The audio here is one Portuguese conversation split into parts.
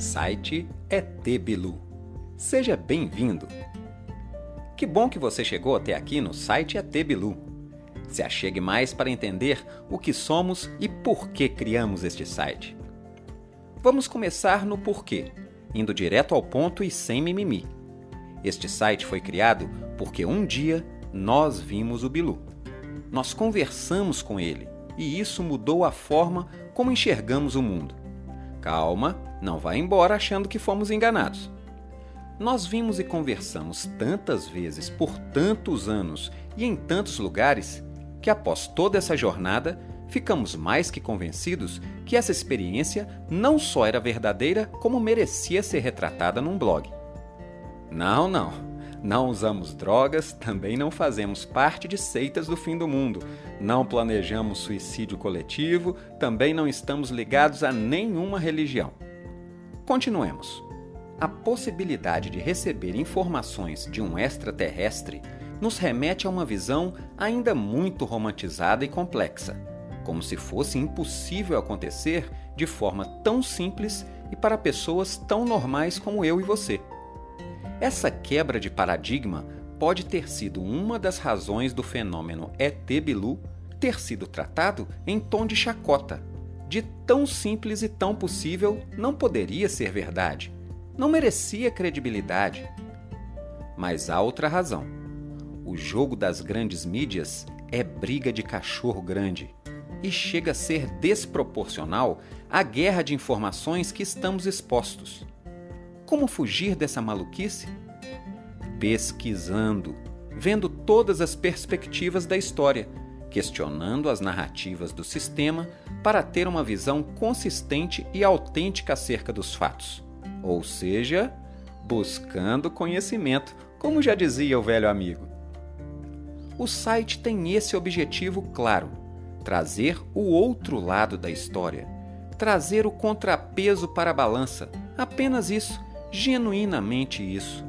Site ET Bilu. Seja bem-vindo! Que bom que você chegou até aqui no site ET Bilu. Se achegue mais para entender o que somos e por que criamos este site. Vamos começar no porquê, indo direto ao ponto e sem mimimi. Este site foi criado porque um dia nós vimos o Bilu. Nós conversamos com ele e isso mudou a forma como enxergamos o mundo. Calma, não vá embora achando que fomos enganados. Nós vimos e conversamos tantas vezes por tantos anos e em tantos lugares que, após toda essa jornada, ficamos mais que convencidos que essa experiência não só era verdadeira, como merecia ser retratada num blog. Não, não. Não usamos drogas, também não fazemos parte de seitas do fim do mundo, não planejamos suicídio coletivo, também não estamos ligados a nenhuma religião. Continuemos. A possibilidade de receber informações de um extraterrestre nos remete a uma visão ainda muito romantizada e complexa, como se fosse impossível acontecer de forma tão simples e para pessoas tão normais como eu e você. Essa quebra de paradigma pode ter sido uma das razões do fenômeno ET Bilu ter sido tratado em tom de chacota. De tão simples e tão possível não poderia ser verdade. Não merecia credibilidade. Mas há outra razão. O jogo das grandes mídias é briga de cachorro grande e chega a ser desproporcional à guerra de informações que estamos expostos. Como fugir dessa maluquice? Pesquisando, vendo todas as perspectivas da história, questionando as narrativas do sistema para ter uma visão consistente e autêntica acerca dos fatos. Ou seja, buscando conhecimento, como já dizia o velho amigo. O site tem esse objetivo claro: trazer o outro lado da história, trazer o contrapeso para a balança, apenas isso genuinamente isso.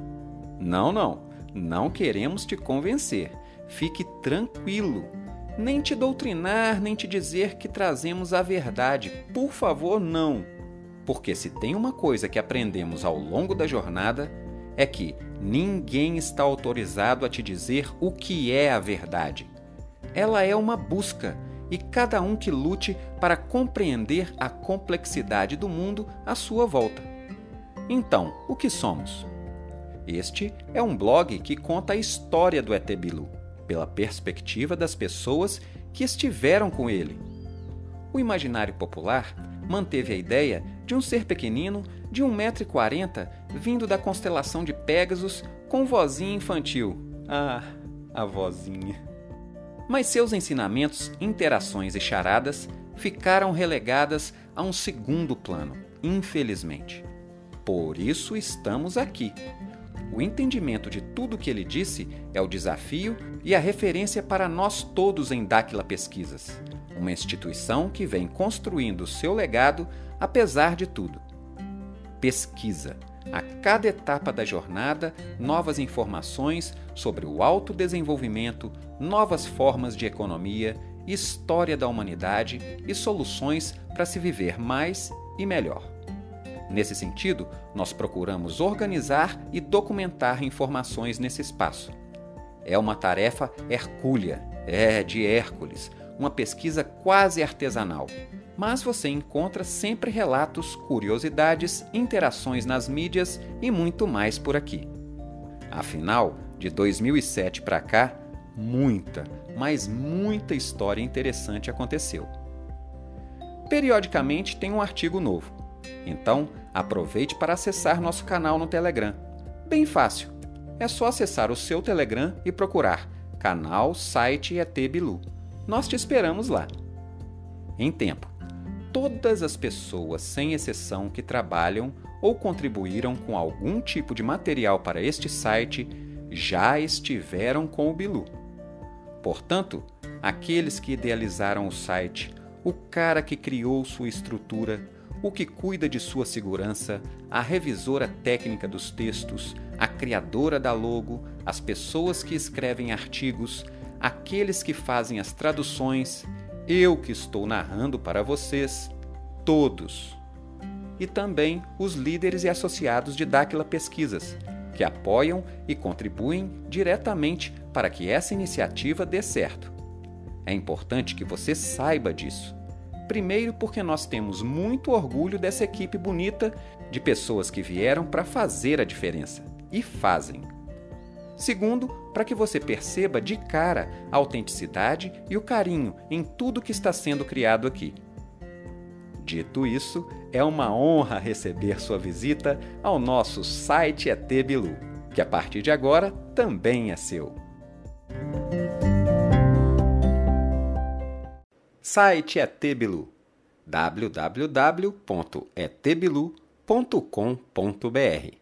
Não, não, não queremos te convencer. Fique tranquilo. Nem te doutrinar, nem te dizer que trazemos a verdade. Por favor, não. Porque se tem uma coisa que aprendemos ao longo da jornada, é que ninguém está autorizado a te dizer o que é a verdade. Ela é uma busca e cada um que lute para compreender a complexidade do mundo à sua volta. Então, o que somos? Este é um blog que conta a história do ET Bilu, pela perspectiva das pessoas que estiveram com ele. O imaginário popular manteve a ideia de um ser pequenino de 1,40m vindo da constelação de Pégasus com vozinha infantil. Ah, a vozinha. Mas seus ensinamentos, interações e charadas ficaram relegadas a um segundo plano, infelizmente. Por isso estamos aqui. O entendimento de tudo o que ele disse é o desafio e a referência para nós todos em Dáquila Pesquisas, uma instituição que vem construindo seu legado apesar de tudo. Pesquisa. A cada etapa da jornada, novas informações sobre o autodesenvolvimento, novas formas de economia, história da humanidade e soluções para se viver mais e melhor. Nesse sentido, nós procuramos organizar e documentar informações nesse espaço. É uma tarefa hercúlea, é de Hércules, uma pesquisa quase artesanal. Mas você encontra sempre relatos, curiosidades, interações nas mídias e muito mais por aqui. Afinal, de 2007 para cá, muita, mas muita história interessante aconteceu. Periodicamente tem um artigo novo. Então, aproveite para acessar nosso canal no Telegram. Bem fácil. É só acessar o seu Telegram e procurar canal site ET Bilu. Nós te esperamos lá. Em tempo. Todas as pessoas, sem exceção, que trabalham ou contribuíram com algum tipo de material para este site já estiveram com o Bilu. Portanto, aqueles que idealizaram o site, o cara que criou sua estrutura, o que cuida de sua segurança, a revisora técnica dos textos, a criadora da logo, as pessoas que escrevem artigos, aqueles que fazem as traduções, eu que estou narrando para vocês, todos. e também os líderes e associados de Dáquila Pesquisas, que apoiam e contribuem diretamente para que essa iniciativa dê certo. É importante que você saiba disso. Primeiro, porque nós temos muito orgulho dessa equipe bonita de pessoas que vieram para fazer a diferença e fazem. Segundo, para que você perceba de cara a autenticidade e o carinho em tudo que está sendo criado aqui. Dito isso, é uma honra receber sua visita ao nosso site ET Bilu, que a partir de agora também é seu. Site ET Bilu www.etbilu.com.br